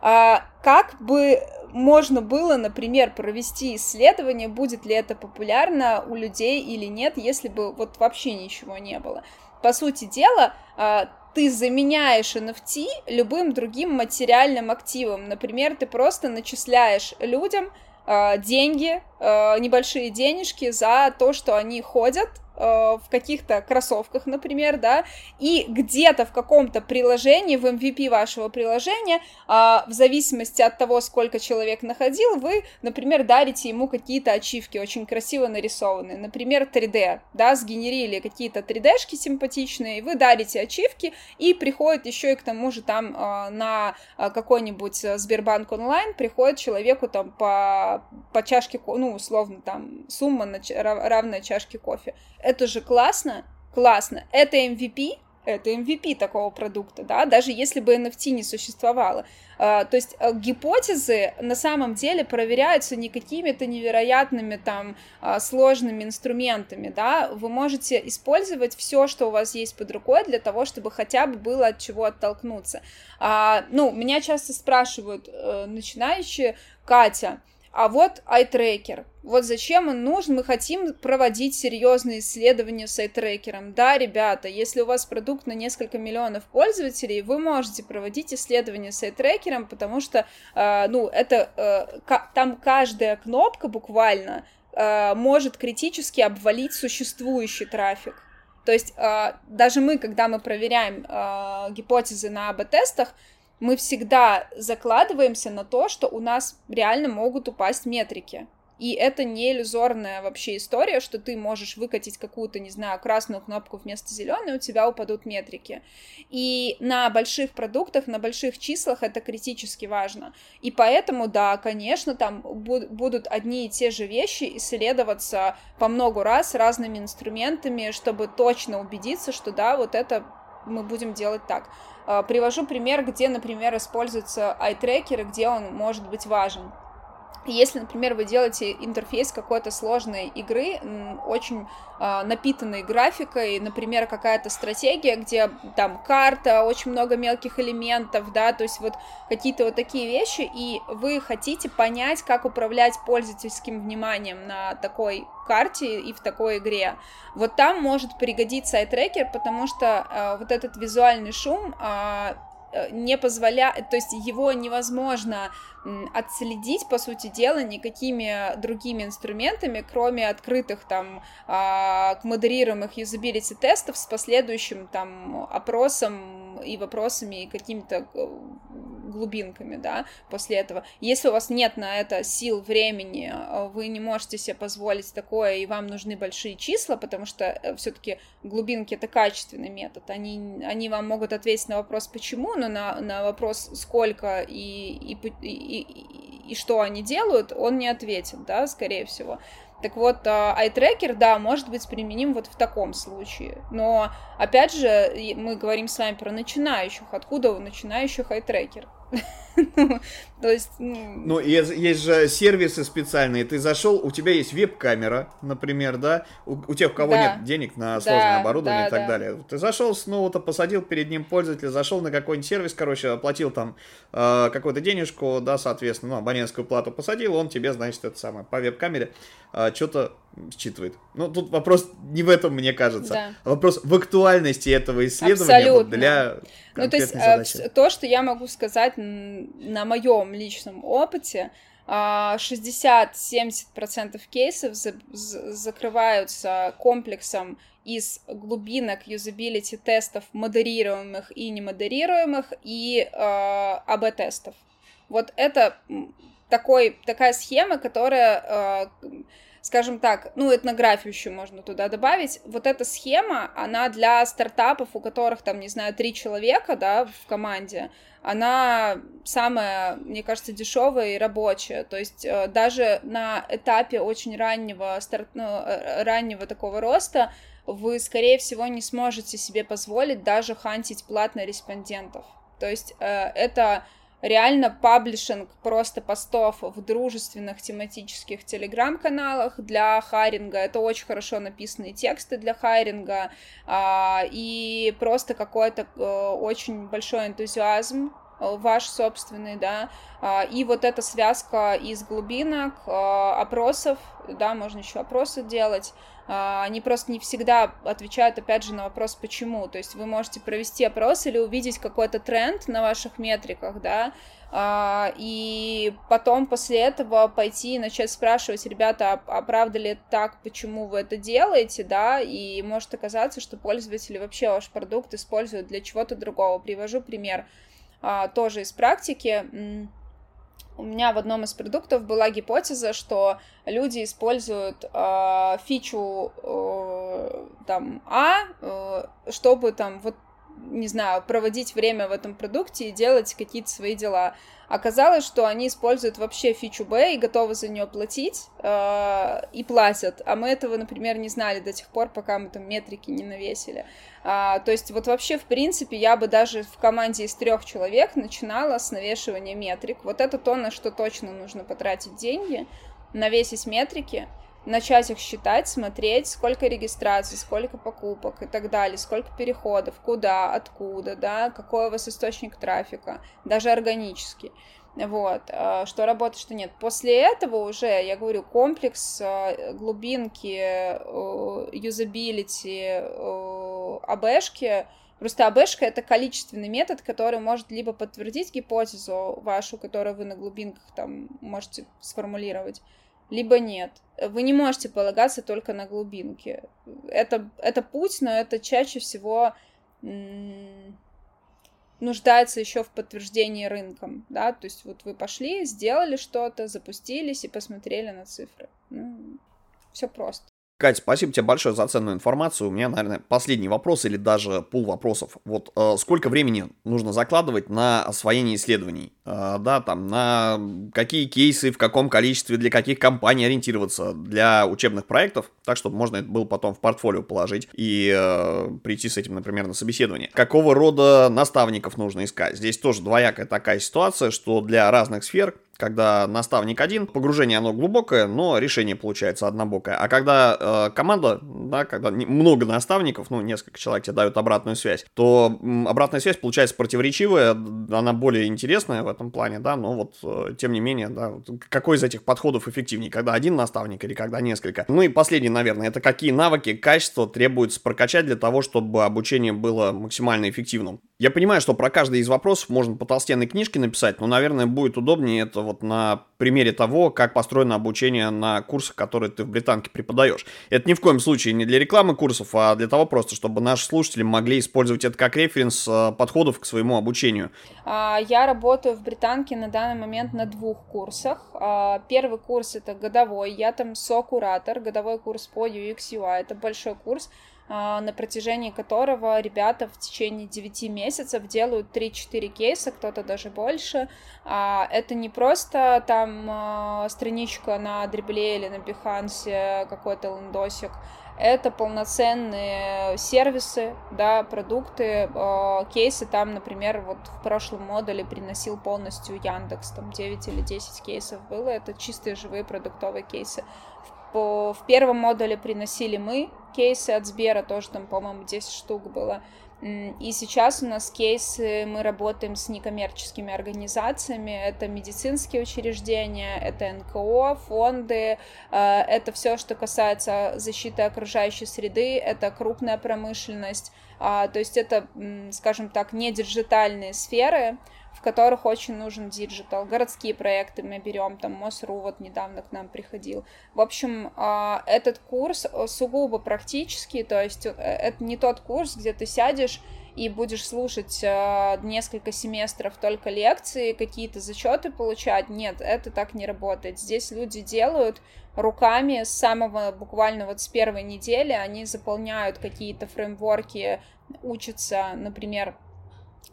Speaker 1: Как бы можно было, например, провести исследование, будет ли это популярно у людей или нет, если бы вот вообще ничего не было. По сути дела, а, ты заменяешь NFT любым другим материальным активом. Например, ты просто начисляешь людям а, деньги, небольшие денежки за то, что они ходят, в каких-то кроссовках, например, да, и где-то в каком-то приложении, в MVP вашего приложения, а, в зависимости от того, сколько человек находил, вы, например, дарите ему какие-то ачивки, очень красиво нарисованные, например, 3D, да, сгенерили какие-то 3D-шки симпатичные, вы дарите ачивки, и приходит еще и к тому же там а, на а, какой-нибудь Сбербанк онлайн, приходит человеку там по, по чашке, ну, условно, там, сумма на, равная чашке кофе это же классно, классно. Это MVP, это MVP такого продукта, да, даже если бы NFT не существовало. Uh, то есть uh, гипотезы на самом деле проверяются не какими-то невероятными там uh, сложными инструментами, да, вы можете использовать все, что у вас есть под рукой для того, чтобы хотя бы было от чего оттолкнуться. Ну, меня часто спрашивают э, начинающие, Катя, а вот iTracker. Вот зачем он нужен? Мы хотим проводить серьезные исследования с iTrackerом. Да, ребята, если у вас продукт на несколько миллионов пользователей, вы можете проводить исследования с iTrackerом, потому что, э, ну, это э, там каждая кнопка буквально э, может критически обвалить существующий трафик. То есть э, даже мы, когда мы проверяем э, гипотезы на АБ-тестах, мы всегда закладываемся на то, что у нас реально могут упасть метрики. И это не иллюзорная вообще история, что ты можешь выкатить какую-то, не знаю, красную кнопку вместо зеленой, у тебя упадут метрики. И на больших продуктах, на больших числах это критически важно. И поэтому, да, конечно, там будут одни и те же вещи исследоваться по много раз разными инструментами, чтобы точно убедиться, что да, вот это мы будем делать так. А, привожу пример, где, например, используется eye-tracker, где он может быть важен. Если, например, вы делаете интерфейс какой-то сложной игры, очень э, напитанной графикой, например, какая-то стратегия, где там карта, очень много мелких элементов, да, то есть вот какие-то вот такие вещи, и вы хотите понять, как управлять пользовательским вниманием на такой карте и в такой игре. Вот там может пригодиться айтрекер, потому что э, вот этот визуальный шум э, не позволяет, то есть его невозможно отследить, по сути дела, никакими другими инструментами, кроме открытых там а, модерируемых юзабилити тестов с последующим там опросом и вопросами и какими-то э, глубинками, да, после этого. Если у вас нет на это сил, времени, э, вы не можете себе позволить такое, и вам нужны большие числа, потому что э, все-таки глубинки это качественный метод. Они, они вам могут ответить на вопрос почему, но на, на вопрос сколько и, и, и и, и, что они делают, он не ответит, да, скорее всего. Так вот, iTracker, да, может быть применим вот в таком случае. Но, опять же, мы говорим с вами про начинающих. Откуда у начинающих iTracker? *laughs* *laughs*
Speaker 2: Ну, то есть... Ну, есть, есть же сервисы специальные. Ты зашел, у тебя есть веб-камера, например, да? У, у тех, у кого да. нет денег на сложное да, оборудование да, и так да. далее. Ты зашел снова-то, посадил перед ним пользователя, зашел на какой-нибудь сервис, короче, оплатил там э, какую-то денежку, да, соответственно, ну, абонентскую плату посадил, он тебе, значит, это самое, по веб-камере э, что-то считывает. Ну, тут вопрос не в этом, мне кажется. Да. А вопрос в актуальности этого исследования вот для
Speaker 1: Ну, то есть, э, задачи. то, что я могу сказать на моем личном опыте, 60-70% а, кейсов за закрываются комплексом из глубинок юзабилити тестов модерируемых и немодерируемых и э, АБ-тестов. Вот это такой, такая схема, которая э, скажем так, ну, этнографию еще можно туда добавить. Вот эта схема, она для стартапов, у которых там, не знаю, три человека, да, в команде, она самая, мне кажется, дешевая и рабочая. То есть э, даже на этапе очень раннего, старт, ну, э, раннего такого роста вы, скорее всего, не сможете себе позволить даже хантить платно респондентов. То есть э, это реально паблишинг просто постов в дружественных тематических телеграм-каналах для хайринга. Это очень хорошо написанные тексты для хайринга а, и просто какой-то а, очень большой энтузиазм э, ваш собственный, да, а, и вот эта связка из глубинок, а, опросов, да, можно еще опросы делать, а, они просто не всегда отвечают, опять же, на вопрос «почему?». То есть вы можете провести опрос или увидеть какой-то тренд на ваших метриках, да, а, и потом после этого пойти и начать спрашивать, ребята, а правда ли это так, почему вы это делаете, да, и может оказаться, что пользователи вообще ваш продукт используют для чего-то другого. Привожу пример тоже из практики. У меня в одном из продуктов была гипотеза, что люди используют э, фичу э, там А, э, чтобы там вот не знаю, проводить время в этом продукте и делать какие-то свои дела. Оказалось, что они используют вообще фичу Б и готовы за нее платить, э, и платят. А мы этого, например, не знали до тех пор, пока мы там метрики не навесили. А, то есть вот вообще, в принципе, я бы даже в команде из трех человек начинала с навешивания метрик. Вот это то, на что точно нужно потратить деньги, навесить метрики, начать их считать, смотреть, сколько регистраций, сколько покупок и так далее, сколько переходов, куда, откуда, да, какой у вас источник трафика, даже органический. Вот, э, что работает, что нет. После этого уже, я говорю, комплекс э, глубинки, э, юзабилити, АБшки, Просто АБшка — это количественный метод, который может либо подтвердить гипотезу вашу, которую вы на глубинках там можете сформулировать, либо нет. Вы не можете полагаться только на глубинки. Это, это путь, но это чаще всего нуждается еще в подтверждении рынком, да, то есть вот вы пошли, сделали что-то, запустились и посмотрели на цифры. Ну, все просто.
Speaker 2: Катя, спасибо тебе большое за ценную информацию. У меня, наверное, последний вопрос или даже пул вопросов. Вот э, сколько времени нужно закладывать на освоение исследований? Э, да, там, на какие кейсы, в каком количестве, для каких компаний ориентироваться для учебных проектов, так, чтобы можно это было потом в портфолио положить и э, прийти с этим, например, на собеседование. Какого рода наставников нужно искать? Здесь тоже двоякая такая ситуация, что для разных сфер когда наставник один, погружение оно глубокое, но решение получается однобокое. А когда э, команда, да, когда много наставников, ну, несколько человек тебе дают обратную связь, то обратная связь получается противоречивая, она более интересная в этом плане, да, но вот, э, тем не менее, да, какой из этих подходов эффективнее, когда один наставник или когда несколько. Ну и последний, наверное, это какие навыки, качества требуется прокачать для того, чтобы обучение было максимально эффективным. Я понимаю, что про каждый из вопросов можно по толстенной книжке написать, но, наверное, будет удобнее это вот на примере того, как построено обучение на курсах, которые ты в британке преподаешь. Это ни в коем случае не для рекламы курсов, а для того просто, чтобы наши слушатели могли использовать это как референс э, подходов к своему обучению.
Speaker 1: А, я работаю в британке на данный момент на двух курсах. А, первый курс это годовой, я там со-куратор, годовой курс по UX UI, это большой курс, на протяжении которого ребята в течение 9 месяцев делают 3-4 кейса, кто-то даже больше. А, это не просто там а, страничка на Дребле или на Behance, какой-то лендосик, это полноценные сервисы, да, продукты, кейсы там, например, вот в прошлом модуле приносил полностью Яндекс, там 9 или 10 кейсов было, это чистые живые продуктовые кейсы по, в первом модуле приносили мы кейсы от Сбера, тоже там, по-моему, 10 штук было. И сейчас у нас кейсы, мы работаем с некоммерческими организациями, это медицинские учреждения, это НКО, фонды, э, это все, что касается защиты окружающей среды, это крупная промышленность, а, то есть это, скажем так, не диджитальные сферы, в которых очень нужен digital. Городские проекты мы берем, там mos.ru вот недавно к нам приходил. В общем, а, этот курс э, сугубо практический, то есть э, это не тот курс, где ты сядешь и будешь слушать э, несколько семестров только лекции, какие-то зачеты получать. Нет, это так не работает. Здесь люди делают руками с самого буквально вот с первой недели, они заполняют какие-то фреймворки, учатся, например,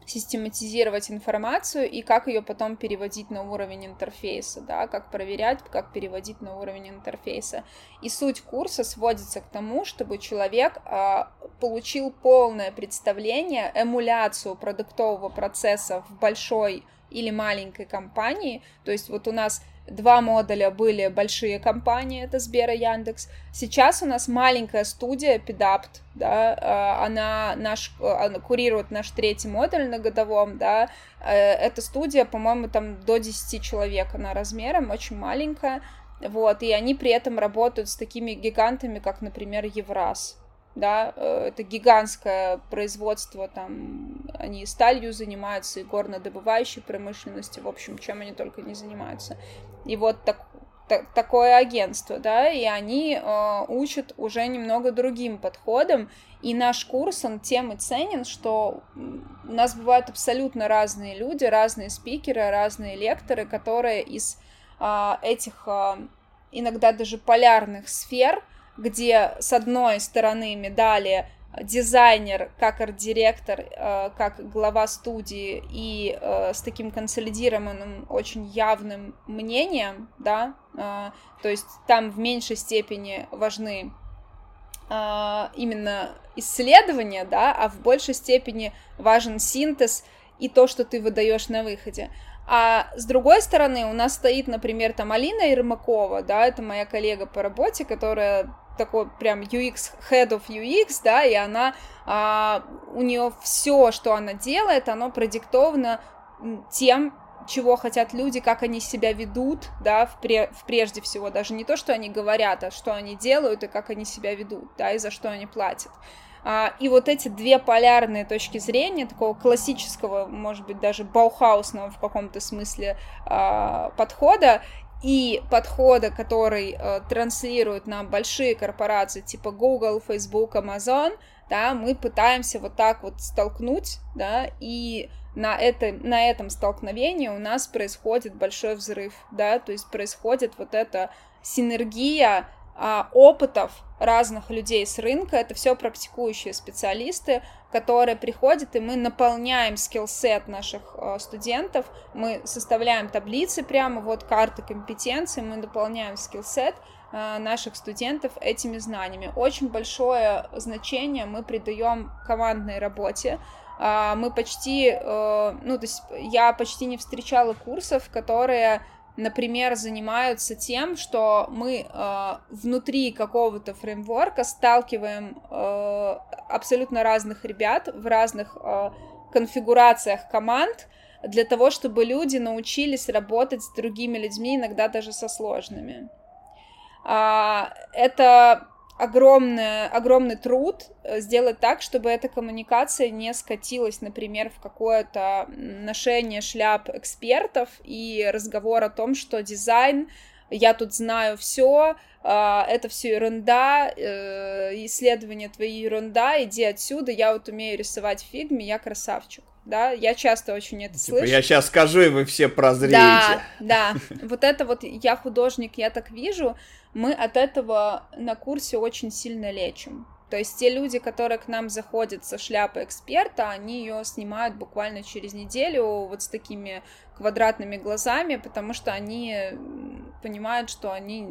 Speaker 1: систематизировать информацию и как ее потом переводить на уровень интерфейса, да, как проверять, как переводить на уровень интерфейса. И суть курса сводится к тому, чтобы человек э, получил полное представление, эмуляцию продуктового процесса в большой или маленькой компании. То есть вот у нас Два модуля были большие компании, это Сбер и Яндекс. Сейчас у нас маленькая студия Педаpt, да, а, она наш, она курирует наш третий модуль на годовом, да. Э, эта студия, по-моему, там до 10 человек она размером, очень маленькая, вот, и они при этом работают с такими гигантами, как, например, Евраз, да, э, это гигантское производство, там, они сталью занимаются, и горнодобывающей промышленностью, в общем, чем они только не занимаются. И вот так, так, такое агентство, да, и они э, учат уже немного другим подходом, и наш курс, он тем и ценен, что у нас бывают абсолютно разные люди, разные спикеры, разные лекторы, которые из э, этих э, иногда даже полярных сфер, где с одной стороны медали дизайнер, как арт-директор, э, как глава студии и э, с таким консолидированным, очень явным мнением, да, э, то есть там в меньшей степени важны именно исследования, да, а в большей степени важен синтез и то, что ты выдаешь на выходе. А с другой стороны, у нас стоит, например, там Алина Ермакова, да, это моя коллега по работе, которая такой прям UX, head of UX, да, и она, а, у нее все, что она делает, оно продиктовано тем, чего хотят люди, как они себя ведут, да, в, пре в прежде всего, даже не то, что они говорят, а что они делают и как они себя ведут, да, и за что они платят. А, и вот эти две полярные точки зрения, такого классического, может быть, даже баухаусного в каком-то смысле а, подхода, и подхода, который э, транслируют нам большие корпорации типа Google, Facebook, Amazon, да, мы пытаемся вот так вот столкнуть, да, и на, это, на этом столкновении у нас происходит большой взрыв, да, то есть происходит вот эта синергия а, опытов разных людей с рынка, это все практикующие специалисты, которые приходят, и мы наполняем скиллсет наших э, студентов, мы составляем таблицы прямо, вот карты компетенций, мы наполняем скиллсет э, наших студентов этими знаниями. Очень большое значение мы придаем командной работе, э, мы почти, э, ну, то есть я почти не встречала курсов, которые например, занимаются тем, что мы э, внутри какого-то фреймворка сталкиваем э, абсолютно разных ребят в разных э, конфигурациях команд для того, чтобы люди научились работать с другими людьми, иногда даже со сложными. А, это огромный, огромный труд э, сделать так, чтобы эта коммуникация не скатилась, например, в какое-то ношение шляп экспертов и разговор о том, что дизайн, я тут знаю все, а, это все ерунда, э, исследование твои ерунда, иди отсюда, я вот умею рисовать в фигме, я красавчик. Да, я часто очень это типа, слышу.
Speaker 2: Я сейчас скажу, и вы все прозреете.
Speaker 1: Да, да. Вот это вот я художник, я так вижу мы от этого на курсе очень сильно лечим. То есть те люди, которые к нам заходят со шляпы эксперта, они ее снимают буквально через неделю вот с такими квадратными глазами, потому что они понимают, что они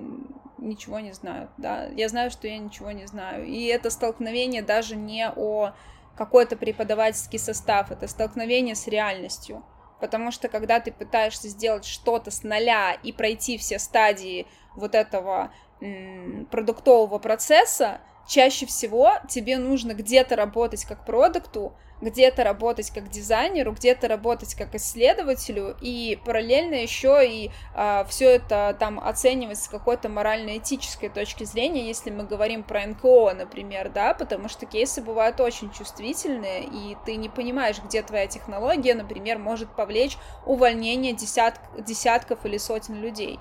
Speaker 1: ничего не знают, да. Я знаю, что я ничего не знаю. И это столкновение даже не о какой-то преподавательский состав, это столкновение с реальностью. Потому что когда ты пытаешься сделать что-то с нуля и пройти все стадии вот этого продуктового процесса, чаще всего тебе нужно где-то работать как продукту, где-то работать как дизайнеру, где-то работать как исследователю, и параллельно еще и а, все это там оценивать с какой-то морально-этической точки зрения, если мы говорим про НКО, например, да, потому что кейсы бывают очень чувствительные, и ты не понимаешь, где твоя технология, например, может повлечь увольнение десят, десятков или сотен людей.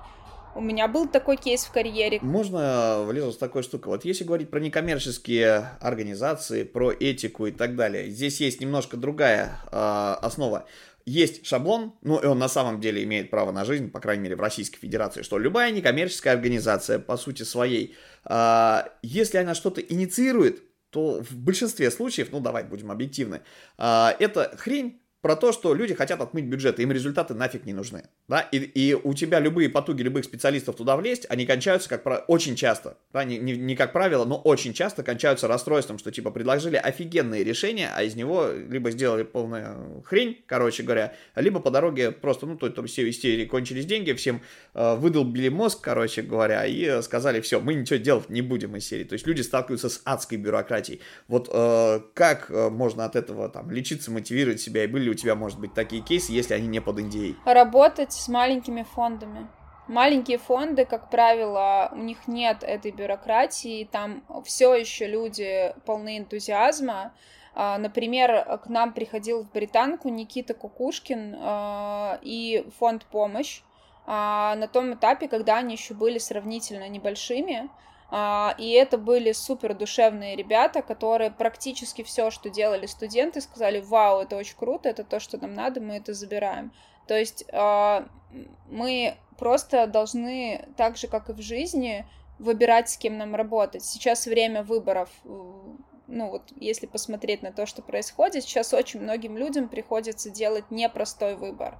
Speaker 1: У меня был такой кейс в карьере.
Speaker 2: Можно влезу с такой штукой. Вот если говорить про некоммерческие организации, про этику и так далее, здесь есть немножко другая э, основа. Есть шаблон, ну и он на самом деле имеет право на жизнь, по крайней мере в Российской Федерации, что любая некоммерческая организация по сути своей, э, если она что-то инициирует, то в большинстве случаев, ну давай будем объективны, э, это хрень, про то, что люди хотят отмыть бюджет, им результаты нафиг не нужны. Да? И, и у тебя любые потуги любых специалистов туда влезть, они кончаются как про... очень часто, да? не, не, не как правило, но очень часто кончаются расстройством, что типа предложили офигенные решения, а из него либо сделали полную хрень, короче говоря, либо по дороге просто, ну, то, то все истерии кончились деньги, всем э, выдолбили мозг, короче говоря, и сказали, все, мы ничего делать не будем из серии. То есть люди сталкиваются с адской бюрократией. Вот э, как э, можно от этого там лечиться, мотивировать себя, и были тебя, может быть, такие кейсы, если они не под NDA?
Speaker 1: Работать с маленькими фондами. Маленькие фонды, как правило, у них нет этой бюрократии, там все еще люди полны энтузиазма. А, например, к нам приходил в Британку Никита Кукушкин а, и фонд «Помощь» а, на том этапе, когда они еще были сравнительно небольшими. А, и это были супер душевные ребята, которые практически все, что делали студенты, сказали, вау, это очень круто, это то, что нам надо, мы это забираем. То есть а, мы просто должны, так же, как и в жизни, выбирать, с кем нам работать. Сейчас время выборов. Ну вот, если посмотреть на то, что происходит, сейчас очень многим людям приходится делать непростой выбор.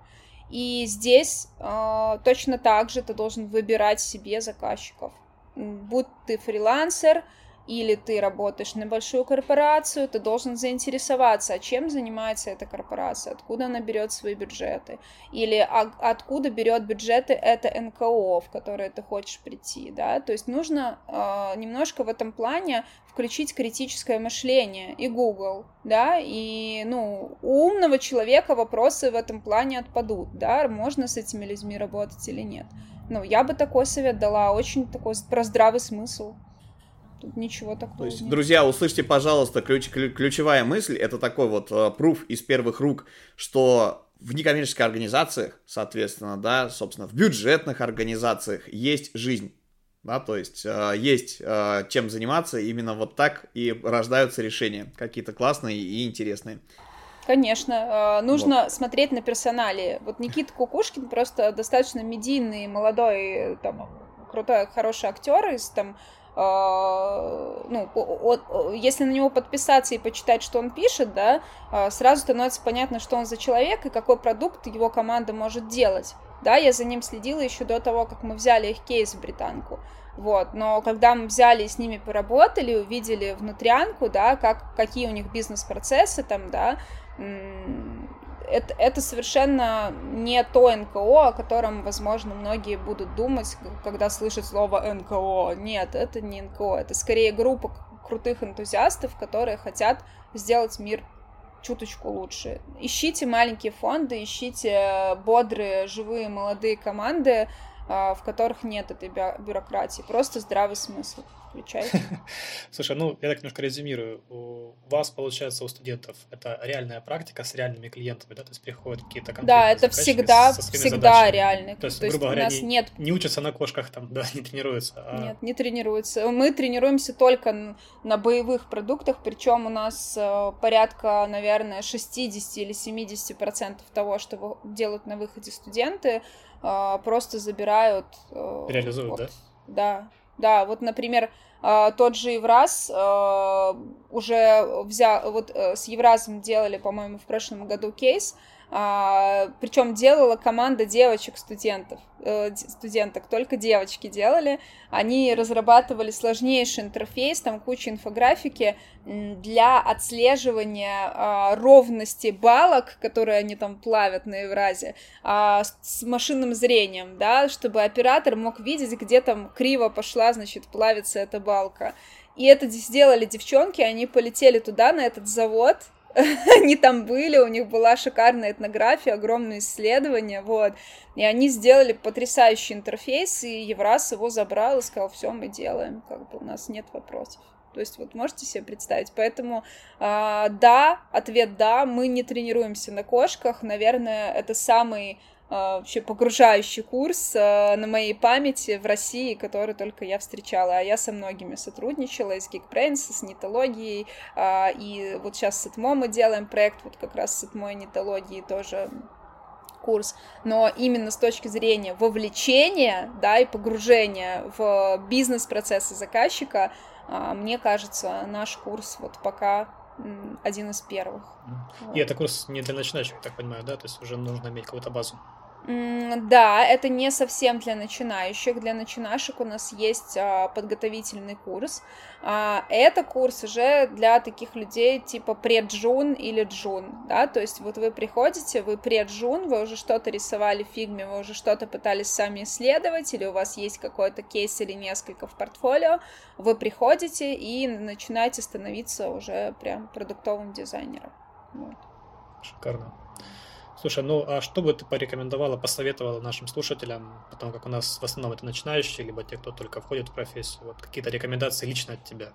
Speaker 1: И здесь э, точно так же ты должен выбирать себе заказчиков будь ты фрилансер, или ты работаешь на большую корпорацию, ты должен заинтересоваться, а чем занимается эта корпорация, откуда она берет свои бюджеты, или а, откуда берет бюджеты это НКО, в которое ты хочешь прийти, да, то есть нужно э, немножко в этом плане включить критическое мышление и Google, да, и, ну, у умного человека вопросы в этом плане отпадут, да, можно с этими людьми работать или нет. Ну, я бы такой совет дала, очень такой про здравый смысл. Тут ничего такого То есть,
Speaker 2: нет. друзья, услышьте, пожалуйста, ключ, ключевая мысль, это такой вот uh, пруф из первых рук, что в некоммерческих организациях, соответственно, да, собственно, в бюджетных организациях есть жизнь. Да, то есть э, есть э, чем заниматься, именно вот так и рождаются решения, какие-то классные и интересные.
Speaker 1: Конечно, э, нужно вот. смотреть на персонали. Вот Никита Кукушкин просто достаточно медийный, молодой, там, крутой, хороший актер из там Uh, ну, от, если на него подписаться и почитать, что он пишет, да, uh, сразу становится понятно, что он за человек и какой продукт его команда может делать. Да, я за ним следила еще до того, как мы взяли их кейс в британку. Вот, но когда мы взяли и с ними поработали, увидели внутрянку, да, как, какие у них бизнес-процессы там, да, это, это совершенно не то НКО, о котором, возможно, многие будут думать, когда слышат слово НКО. Нет, это не НКО, это скорее группа крутых энтузиастов, которые хотят сделать мир чуточку лучше. Ищите маленькие фонды, ищите бодрые, живые, молодые команды, а, в которых нет этой бюрократии, просто здравый смысл включай. *laughs*
Speaker 3: Слушай, ну, я так немножко резюмирую. У вас, получается, у студентов это реальная практика с реальными клиентами, да? То есть приходят какие-то
Speaker 1: Да, это всегда, всегда реальный.
Speaker 3: То есть, То есть грубо говоря, не, нет... не учатся на кошках там, *laughs* да, не тренируются.
Speaker 1: А... Нет, не тренируются. Мы тренируемся только на боевых продуктах, причем у нас э, порядка, наверное, 60 или 70 процентов того, что делают на выходе студенты, э, просто забирают...
Speaker 3: Э, Реализуют, вот, да?
Speaker 1: Да, да, вот, например, тот же Евраз а, уже взял, вот э, с Евразом делали, по-моему, в прошлом году кейс, а, причем делала команда девочек-студентов, э, студенток, только девочки делали. Они разрабатывали сложнейший интерфейс, там куча инфографики для отслеживания э, ровности балок, которые они там плавят на Евразе, э, с машинным зрением, да, чтобы оператор мог видеть, где там криво пошла, значит, плавится эта балка. И это сделали девчонки, они полетели туда, на этот завод, *laughs* они там были, у них была шикарная этнография, огромные исследования, вот, и они сделали потрясающий интерфейс, и Евраз его забрал и сказал, все, мы делаем, как бы у нас нет вопросов. То есть вот можете себе представить. Поэтому э, да, ответ да, мы не тренируемся на кошках. Наверное, это самый вообще погружающий курс а, на моей памяти в России, который только я встречала. А я со многими сотрудничала, из Geekbrains, с нитологией, а, и вот сейчас с ИТМО мы делаем проект, вот как раз с ИТМО и нитологией тоже курс, но именно с точки зрения вовлечения, да, и погружения в бизнес-процессы заказчика, мне кажется, наш курс вот пока один из первых.
Speaker 3: И это курс не для начинающих, я так понимаю, да? То есть уже нужно иметь какую-то базу.
Speaker 1: Да, это не совсем для начинающих. Для начинающих у нас есть а, подготовительный курс. А, это курс уже для таких людей типа преджун или джун, да, то есть вот вы приходите, вы преджун, вы уже что-то рисовали в фигме, вы уже что-то пытались сами исследовать, или у вас есть какой-то кейс или несколько в портфолио, вы приходите и начинаете становиться уже прям продуктовым дизайнером. Вот.
Speaker 3: Шикарно. Слушай, ну а что бы ты порекомендовала, посоветовала нашим слушателям, потому как у нас в основном это начинающие, либо те, кто только входит в профессию, вот какие-то рекомендации лично от тебя?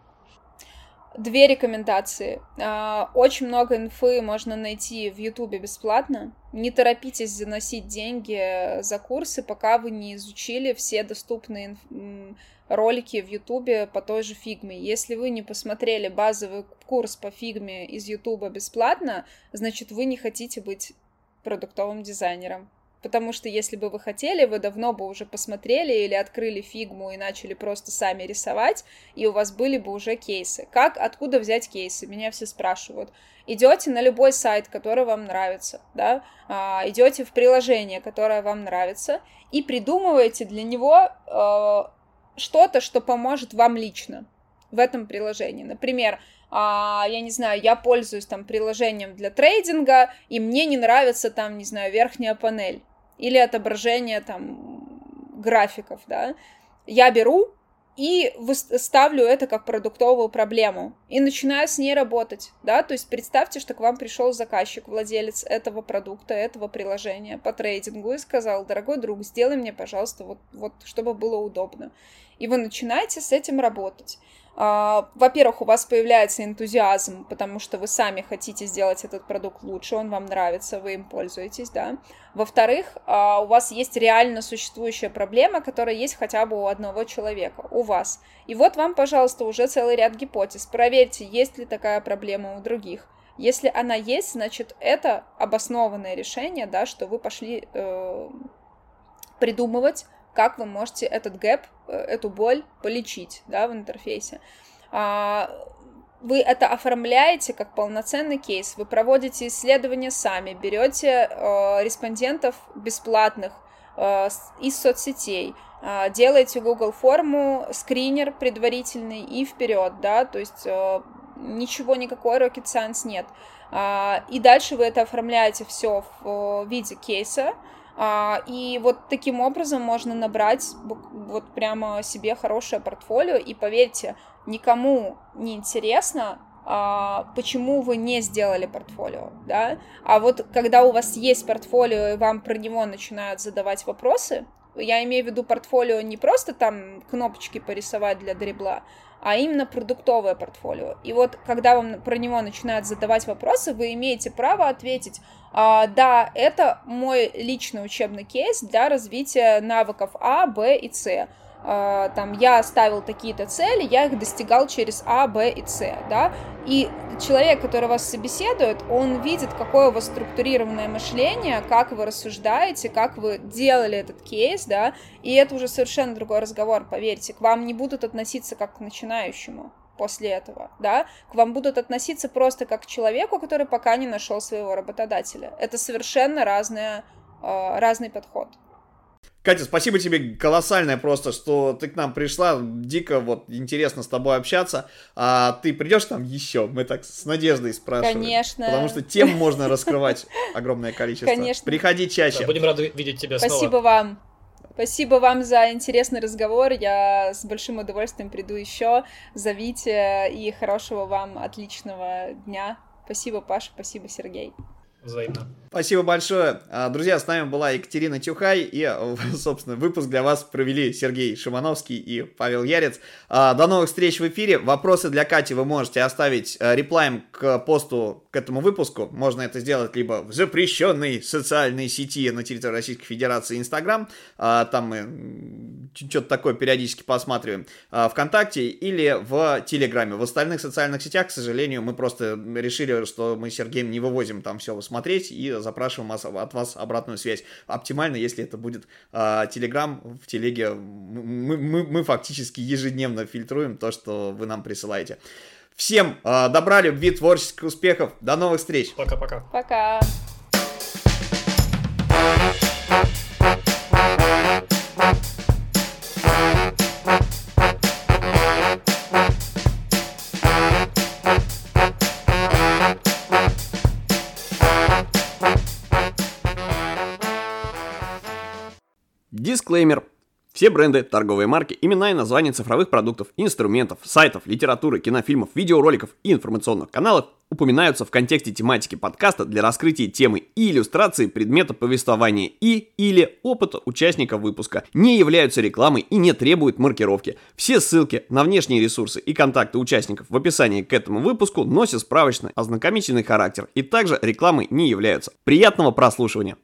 Speaker 1: Две рекомендации. А, очень много инфы можно найти в Ютубе бесплатно. Не торопитесь заносить деньги за курсы, пока вы не изучили все доступные ролики в Ютубе по той же фигме. Если вы не посмотрели базовый курс по фигме из Ютуба бесплатно, значит, вы не хотите быть продуктовым дизайнером. Потому что если бы вы хотели, вы давно бы уже посмотрели или открыли фигму и начали просто сами рисовать, и у вас были бы уже кейсы. Как, откуда взять кейсы? Меня все спрашивают. Идете на любой сайт, который вам нравится, да, а, идете в приложение, которое вам нравится, и придумываете для него э, что-то, что поможет вам лично в этом приложении. Например, а, я не знаю, я пользуюсь там приложением для трейдинга, и мне не нравится там, не знаю, верхняя панель или отображение там графиков, да, я беру и ставлю это как продуктовую проблему и начинаю с ней работать, да, то есть представьте, что к вам пришел заказчик, владелец этого продукта, этого приложения по трейдингу и сказал, дорогой друг, сделай мне, пожалуйста, вот, вот чтобы было удобно. И вы начинаете с этим работать. А, во-первых, у вас появляется энтузиазм, потому что вы сами хотите сделать этот продукт лучше, он вам нравится, вы им пользуетесь, да. Во-вторых, а, у вас есть реально существующая проблема, которая есть хотя бы у одного человека, у вас. И вот вам, пожалуйста, уже целый ряд гипотез. Проверьте, есть ли такая проблема у других. Если она есть, значит, это обоснованное решение, да, что вы пошли э, придумывать как вы можете этот гэп, э, эту боль полечить, да, в интерфейсе. А, вы это оформляете как полноценный кейс, вы проводите исследования сами, берете э, респондентов бесплатных э, из соцсетей, делаете Google форму, скринер предварительный и вперед, да, то есть ничего, никакой rocket science нет. А, и дальше вы это оформляете все в виде кейса, и вот таким образом можно набрать вот прямо себе хорошее портфолио, и поверьте, никому не интересно, а, почему вы не сделали портфолио, да, а вот когда у вас есть портфолио, и вам про него начинают задавать вопросы, я имею в виду портфолио не просто там кнопочки порисовать для дребла, а именно продуктовое портфолио. И вот когда вам про него начинают задавать вопросы, вы имеете право ответить, а, да, это мой личный учебный кейс для развития навыков А, Б и С. А, там я ставил такие-то цели, я их достигал через А, Б и С, да, и человек, который вас собеседует, он видит, какое у вас структурированное мышление, как вы рассуждаете, как вы делали этот кейс, да, и это уже совершенно другой разговор, поверьте, к вам не будут относиться как к начинающему после этого, да, к вам будут относиться просто как к человеку, который пока не нашел своего работодателя. Это совершенно разная, а, разный подход.
Speaker 2: Катя, спасибо тебе колоссальное просто, что ты к нам пришла. Дико вот интересно с тобой общаться. А ты придешь там еще? Мы так с надеждой спрашиваем.
Speaker 1: Конечно.
Speaker 2: Потому что тем можно раскрывать огромное количество.
Speaker 1: Конечно.
Speaker 2: Приходи чаще. Да,
Speaker 3: будем рады видеть тебя
Speaker 1: спасибо
Speaker 3: снова.
Speaker 1: Спасибо вам. Спасибо вам за интересный разговор. Я с большим удовольствием приду еще. Зовите и хорошего вам отличного дня. Спасибо, Паша, спасибо, Сергей.
Speaker 3: Взаимно.
Speaker 2: Спасибо большое. А, друзья, с нами была Екатерина Тюхай, и, *laughs* собственно, выпуск для вас провели Сергей Шимановский и Павел Ярец. А, до новых встреч в эфире. Вопросы для Кати вы можете оставить а, реплаем к посту к этому выпуску. Можно это сделать либо в запрещенной социальной сети на территории Российской Федерации Инстаграм, там мы что-то такое периодически посматриваем, ВКонтакте или в Телеграме. В остальных социальных сетях, к сожалению, мы просто решили, что мы с Сергеем не вывозим там все смотреть и запрашиваем от вас обратную связь. Оптимально, если это будет Телеграм в телеге. Мы, мы, мы фактически ежедневно фильтруем то, что вы нам присылаете. Всем э, добра, любви, творческих успехов. До новых встреч.
Speaker 3: Пока-пока.
Speaker 1: Пока.
Speaker 2: Дисклеймер. Все бренды, торговые марки, имена и названия цифровых продуктов, инструментов, сайтов, литературы, кинофильмов, видеороликов и информационных каналов упоминаются в контексте тематики подкаста для раскрытия темы и иллюстрации предмета повествования и или опыта участника выпуска, не являются рекламой и не требуют маркировки. Все ссылки на внешние ресурсы и контакты участников в описании к этому выпуску носят справочный ознакомительный характер и также рекламой не являются. Приятного прослушивания!